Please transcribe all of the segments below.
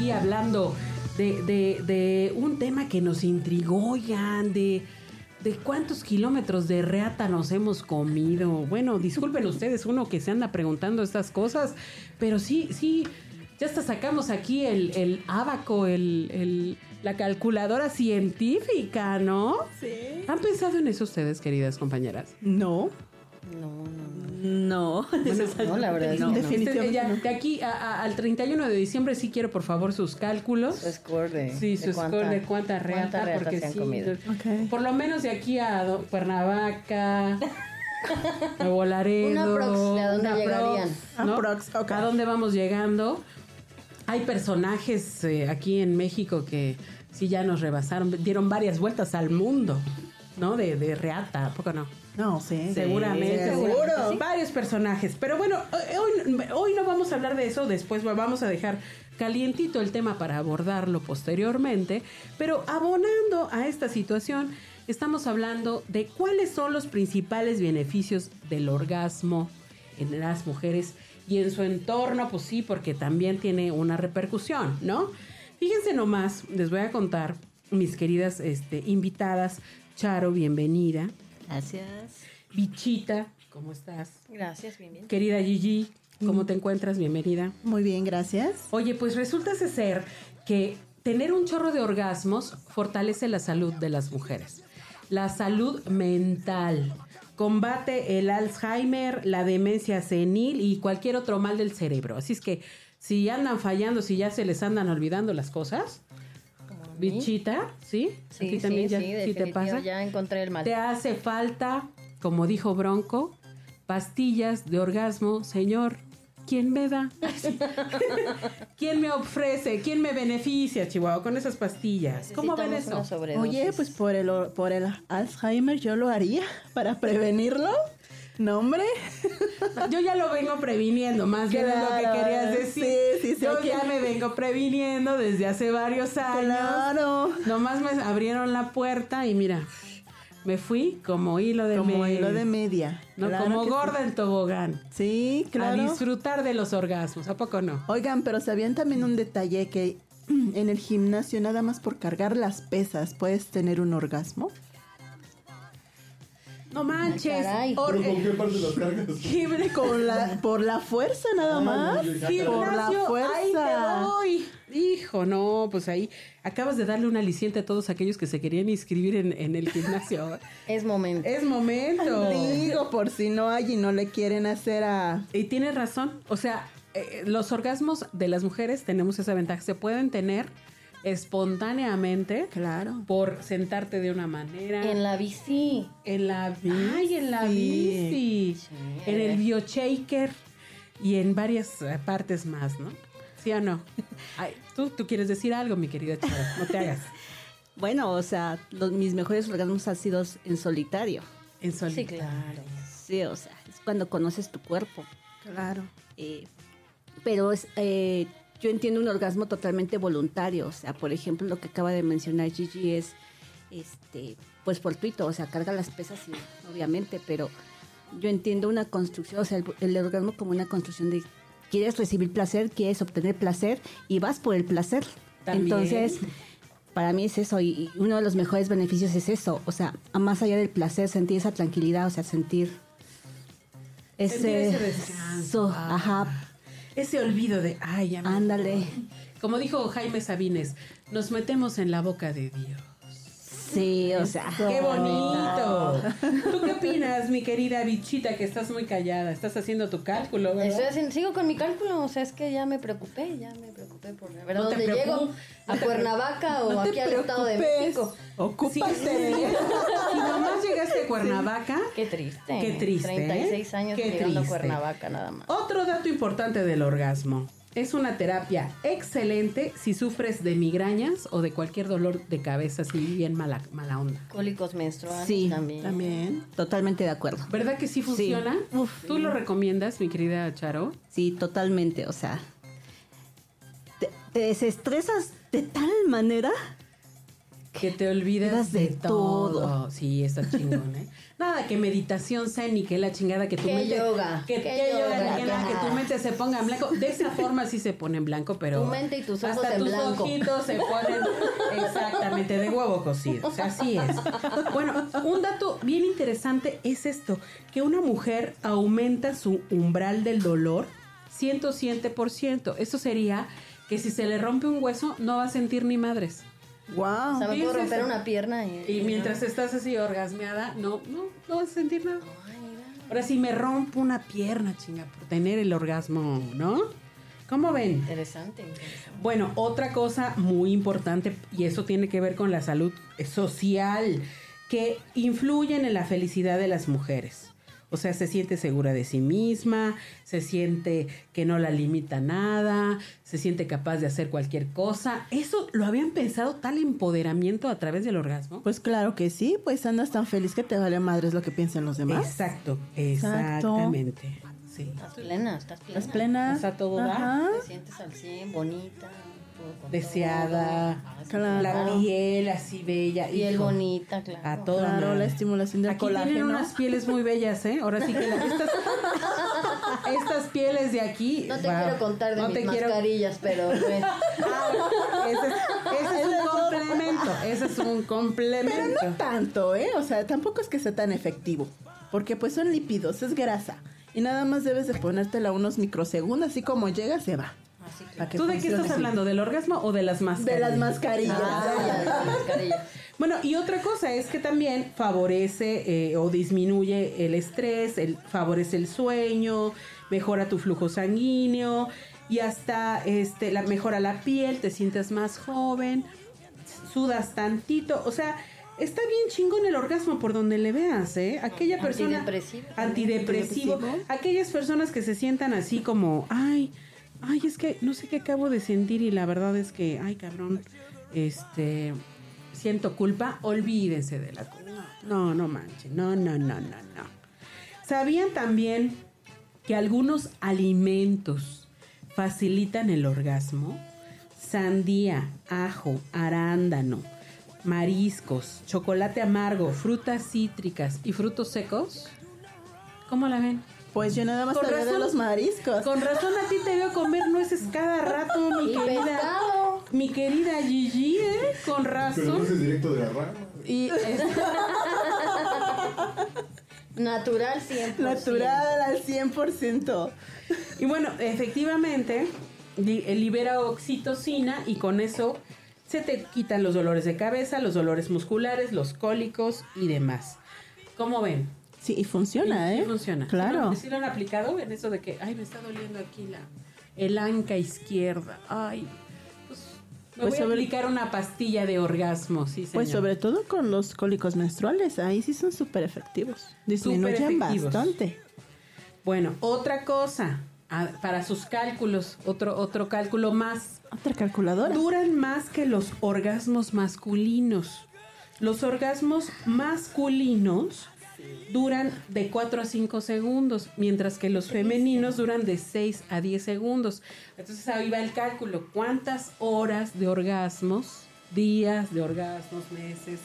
Aquí hablando de, de- de un tema que nos intrigó, oigan, de, de cuántos kilómetros de reata nos hemos comido. Bueno, disculpen ustedes, uno que se anda preguntando estas cosas, pero sí, sí, ya hasta sacamos aquí el, el abaco, el, el- la calculadora científica, ¿no? Sí. ¿Han pensado en eso ustedes, queridas compañeras? No. No, no, No. no, la verdad es No, definitivamente Este, ya, de aquí a- a- al 31 de diciembre sí quiero por favor sus cálculos. Su score de, Sí, de su cuánta- score de cuánta reata, cuánta reata porque se han sí, comido. Por lo menos de aquí a Do- Cuernavaca, Nuevo Laredo, Una prox, ¿de a dónde una llegarían? prox, ¿no? Aprox, ok. ¿A dónde vamos llegando? Hay personajes eh, aquí en México que sí ya nos rebasaron, dieron varias vueltas al mundo, ¿no? De, de reata, ¿a poco no? No, sí. Seguramente, Seguro. sí. Varios personajes. Pero bueno, hoy, hoy no vamos a hablar de eso, después vamos a dejar calientito el tema para abordarlo posteriormente. Pero abonando a esta situación, estamos hablando de cuáles son los principales beneficios del orgasmo en las mujeres y en su entorno, pues sí, porque también tiene una repercusión, ¿no? Fíjense nomás, les voy a contar, mis queridas este, invitadas, Charo, bienvenida. Gracias. Bichita, ¿cómo estás? Gracias, bien, bien. Querida Gigi, ¿cómo te encuentras? Bienvenida. Muy bien, gracias. Oye, pues resulta ser que tener un chorro de orgasmos fortalece la salud de las mujeres. La salud mental. Combate el Alzheimer, la demencia senil y cualquier otro mal del cerebro. Así es que si andan fallando, si ya se les andan olvidando las cosas. Bichita, ¿sí? ¿A Sí, sí, también ya- sí, sí te pasa? ya encontré el mal. Te hace falta, como dijo Bronco, pastillas de orgasmo, señor. ¿Quién me da? ¿Quién me ofrece? ¿Quién me beneficia, Chihuahua, con esas pastillas? ¿Cómo ven eso? Oye, pues por el, por el Alzheimer yo lo haría para prevenirlo. No, hombre. Yo ya lo vengo previniendo, más bien es lo que querías decir. sí, sí, sí, Yo ya me vengo previniendo desde hace varios años. Claro. Nomás me abrieron la puerta y mira, me fui como hilo de Como media. hilo de media. No, Claro como gorda en tobogán. Sí, Sí, claro. A disfrutar de los orgasmos, ¿a poco no? Oigan, pero sabían también un detalle que en el gimnasio nada más por cargar las pesas puedes tener un orgasmo. No manches. caray. or- ¿Pero con qué parte las cargas? Con la, por la fuerza nada Ah, más. no, Por la fuerza. ahí te voy. Hijo, no, pues ahí acabas de darle un aliciente a todos aquellos que se querían inscribir en, en el gimnasio. Es momento. es momento. Digo, por si no hay y no le quieren hacer a... Y tienes razón. O sea, eh, los orgasmos de las mujeres tenemos esa ventaja. Se pueden tener espontáneamente. Claro. Por sentarte de una manera. En la bici. En la bici. Ay, en la bici. bici. Sí. En el bioshaker. Y en varias eh, partes más, ¿no? ¿Sí o no? Ay, ¿tú, tú quieres decir algo, mi querida Charo. No te hagas. Bueno, o sea, los- mis mejores orgasmos han sido en solitario. En sol. Sí, claro. Sí, o sea, es cuando conoces tu cuerpo. Claro. Eh, pero es, eh, yo entiendo un orgasmo totalmente voluntario. O sea, por ejemplo, lo que acaba de mencionar Gigi es, este, pues fortuito, o sea, carga las pesas, sí, obviamente, pero yo entiendo una construcción, o sea, el, el orgasmo como una construcción de quieres recibir placer, quieres obtener placer y vas por el placer. También. Entonces, para mí es eso y, y uno de los mejores beneficios es eso, o sea, más allá del placer, sentir esa tranquilidad, o sea, sentir ese, ese descanso. so- ajá, Ese olvido de, ay, me- ándale. Como dijo Jaime Sabines, nos metemos en la boca de Dios. Sí, o sea. ¡Qué bonito! ¿Tú qué opinas, mi querida bichita, que estás muy callada? Estás haciendo tu cálculo, ¿verdad? Estoy haciendo- sigo con mi cálculo, o sea, es que ya me preocupé, ya me preocupé por ver No dónde llego, a Cuernavaca o No aquí al Estado de. México. Sí, Ocúpate. si nomás llegaste a Cuernavaca. Qué triste. Qué triste, 36 ¿eh? años Qué llegando a triste. Cuernavaca nada más. Otro dato importante del orgasmo. Es una terapia excelente si sufres de migrañas o de cualquier dolor de cabeza así bien mala, mala onda. Cólicos menstruales Sí, también. También. Totalmente de acuerdo. ¿Verdad que sí funciona? Uf. ¿Tú lo recomiendas, mi querida Charo? Sí, totalmente. O sea, te, te desestresas de tal manera. Que te olvidas de, de todo. todo. Sí, está chingón, ¿eh? Nada, que meditación zen y que la chingada que tu Que mente... yoga, Que, que que yoga, yoga, que, que nada, que tu mente se ponga en blanco. De esa forma sí se pone en blanco, pero... Tu mente y tus ojos hasta en tus blanco. ojitos se ponen exactamente de huevo cocido. O sea, así es. Bueno, un dato bien interesante es esto. Que una mujer aumenta su umbral del dolor 107%. Eso sería que si se le rompe un hueso no va a sentir ni madres. Wow. O sea, me puedo romper una pierna y... Y mientras estás así orgasmeada, no, no, no vas a sentir nada. Ay, mira. Ahora sí me rompo una pierna, chinga, por tener el orgasmo, ¿no? ¿Cómo ven? Interesante, interesante. Bueno, otra cosa muy importante, y eso tiene que ver con la salud social, que influyen en la felicidad de las mujeres. O sea, se siente segura de sí misma, se siente que no la limita nada, se siente capaz de hacer cualquier cosa. ¿Eso lo habían pensado tal empoderamiento a través del orgasmo? Pues claro que sí, pues andas tan feliz que te vale madres lo que piensan los demás. Exacto, Exacto. exactamente. Sí. Estás plena, estás plena. O sea, todo da. Ajá. Te sientes al 100, bonita. Deseada, Claro. la piel así bella. Piel hijo. bonita, claro. A todo Claro, madre. la estimulación del Aquí tienen colágeno. unas pieles muy bellas, ¿eh? Ahora sí que la- estas, estas pieles de aquí. No te wow. quiero contar de No mis te quiero- mascarillas, pero. Ese es, ese es un complemento. Ese es un Pero complemento. no tanto, ¿eh? O sea, tampoco es que sea tan efectivo. Porque pues son lípidos, es grasa. Y nada más debes de ponértela unos microsegundos, así como llega, se va. Que... ¿Tú de qué estás hablando? ¿Del orgasmo o de las mascarillas? De las mascarillas. Ah. Bueno, y otra cosa es que también favorece eh, o disminuye el estrés, el, favorece el sueño, mejora tu flujo sanguíneo y hasta este, la, mejora la piel, te sientes más joven, sudas tantito, o sea, está bien chingón el orgasmo por donde le veas, ¿eh? Aquella persona... Antidepresivo. Antidepresivo. Antidepresivo. Aquellas personas que se sientan así como, ay, ay, es que no sé qué acabo de sentir y la verdad es que, ay, cabrón, este, siento culpa, olvídense de la culpa. No, no manchen, no, no, no, no, no. ¿Sabían también que algunos alimentos facilitan el orgasmo? Sandía, ajo, arándano, mariscos, chocolate amargo, frutas cítricas y frutos secos. ¿Cómo la ven? Pues yo nada más Con sabía de razón- los mariscos. Con razón a ti te veo comer nueces cada rato, mi Y querida. pescado. Mi querida Gigi, ¿eh? Con Pero no razón. es directo de la rama. Y es- Natural 100%. Natural al 100%. Y bueno, efectivamente, eh, libera oxitocina y con eso se te quitan los dolores de cabeza, los dolores musculares, los cólicos y demás. ¿Cómo ven? Sí, y funciona, ¿eh? funciona. Claro. ¿Sí lo han aplicado en eso de que, ay, me está doliendo aquí la el anca izquierda? Ay, pues me Pues voy sobre- a aplicar una pastilla de orgasmo, sí, señor. Pues sobre todo con los cólicos menstruales, ahí sí son súper efectivos. Disminuyen bastante. Bueno, otra cosa, para sus cálculos, otro, otro cálculo más. Otra calculadora. Duran más que los orgasmos masculinos. Los orgasmos masculinos duran de 4 a 5 segundos, mientras que los femeninos duran de 6 a 10 segundos. Entonces ahí va el cálculo. ¿Cuántas horas de orgasmos, días de orgasmos, meses,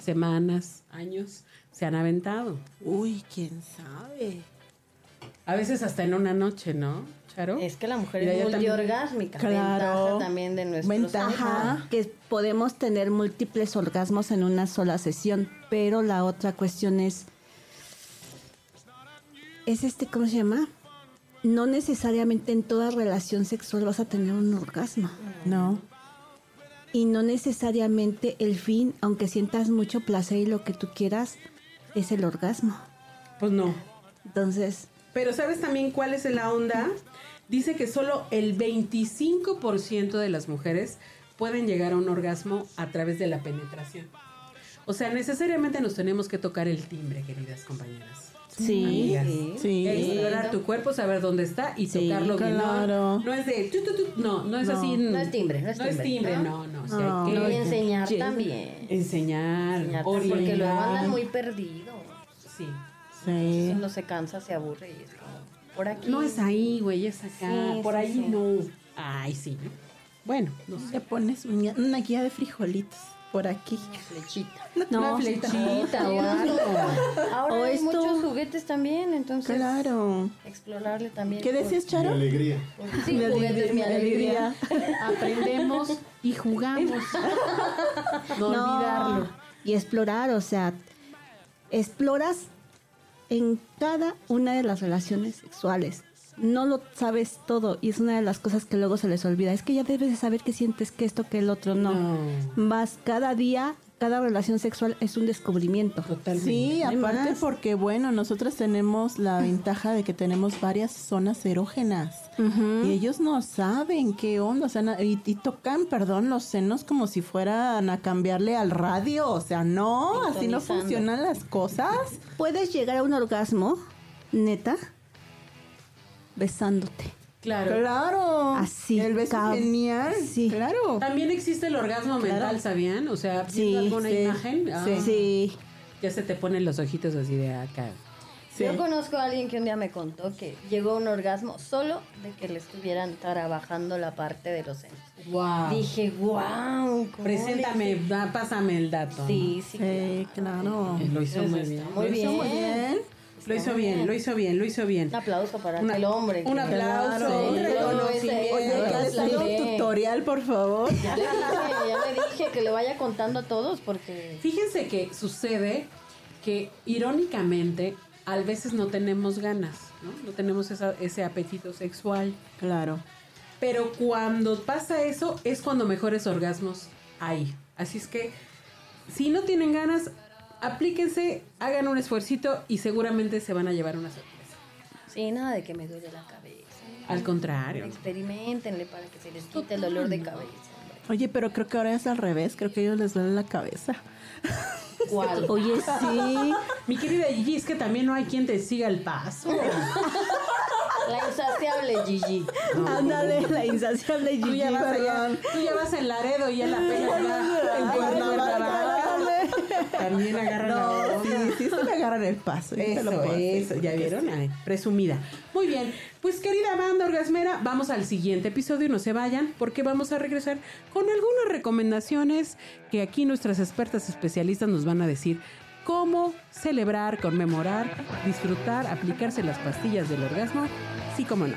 semanas, años se han aventado? Uy, quién sabe. A veces hasta en una noche, ¿no, Charo? Es que la mujer Mira, es multiorgásmica. Claro. Ventaja también de nuestros Ventaja. Ajá. que podemos tener múltiples orgasmos en una sola sesión, pero la otra cuestión es, es este, ¿cómo se llama? No necesariamente en toda relación sexual vas a tener un orgasmo. No. Y no necesariamente el fin, aunque sientas mucho placer y lo que tú quieras, es el orgasmo. Pues no. Entonces, Pero ¿sabes también cuál es la onda? Dice que solo el 25% de las mujeres pueden llegar a un orgasmo a través de la penetración. O sea, necesariamente nos tenemos que tocar el timbre, queridas compañeras. Sí, Amigas. sí. Explorar tu cuerpo, saber dónde está y Sí, tocarlo bien. No, claro. no es de... tu, tu, tu, no, no es No. así. No es timbre, no es No es timbre, timbre, ¿no? no, no. o sea, No. hay que Y enseñar también. enseñar, Enseñar, orientar. porque luego andan muy perdidos. Sí. Sí. Uno se cansa, se aburre y es como, por aquí. No es ahí, güey, es acá. Sí, Por sí, ahí sí. no. Ay, sí. Bueno, no sé. Te pones una guía de frijolitos por aquí. Flechita. No, Una flechita o algo. Ahora O hay esto- muchos juguetes también, entonces Claro. explorarle también. ¿Qué decías, Mi Charo? alegría. por- Sí, juguetes, mi alegría. Aprendemos y jugamos. No, olvidarlo. Y explorar, o sea, exploras en cada una de las relaciones sexuales. No lo sabes todo y es una de las cosas que luego se les olvida. Es que ya debes de saber que sientes que esto, que el otro no. No. Vas cada día, cada relación sexual es un descubrimiento. Totalmente. Sí, aparte más. porque, bueno, nosotros tenemos la ventaja de que tenemos varias zonas erógenas. Y ellos no saben qué onda, o sea, y, y tocan, perdón, los senos como si fueran a cambiarle al radio. O sea, no, así no funcionan las cosas. Puedes llegar a un orgasmo, neta, besándote. Claro. Claro. Así, El beso cab- es genial. sí. Claro. También existe el orgasmo mental, ¿sabían? O sea, Sí, alguna sí, imagen, ah, sí. Ya se te ponen los ojitos así de acá. Sí. Yo conozco a alguien que un día me contó que llegó a un orgasmo solo de que le estuvieran trabajando la parte de los senos. Wow. Dije, wow. Preséntame, da- pásame el dato. Sí, sí. Sí, claro. Eh, Lo hizo Eso muy bien. muy Lo hizo bien. muy bien. Lo hizo bien, lo hizo bien, lo hizo bien. Un aplauso para Una- el hombre. un aplauso, un reconocimiento. Un tutorial, por favor. Ya le, dije, ya le dije que le vaya contando a todos porque Fíjense que sucede que irónicamente a veces no tenemos ganas, ¿no? No tenemos esa- ese apetito sexual. Claro. Pero cuando pasa eso es cuando mejores orgasmos hay. Así es que si no tienen ganas, aplíquense, hagan un esfuercito y seguramente se van a llevar una sorpresa. sí, nada de que me duele la cabeza. Al contrario. Experimentenle para que se les quite el dolor de cabeza. Oye, pero creo que ahora es al revés. Creo que a ellos les duele la cabeza. ¿Cuál? Oye, sí. Mi querida Gigi, es que también no hay quien te siga el paso. La insaciable Gigi. Ándale, la insaciable Tú ya Gigi. vas allá, tú ya vas en Laredo y en la pena ya en Cuernavaca. También agarran la No, onda. sí, sí se me agarran el paso. te lo Eso, eso, ya vieron, Ay, presumida. Muy bien, pues querida banda orgasmera, vamos al siguiente episodio, no se vayan, porque vamos a regresar con algunas recomendaciones que aquí nuestras expertas especialistas nos van a decir cómo celebrar, conmemorar, disfrutar, aplicarse las pastillas del orgasmo, sí como no.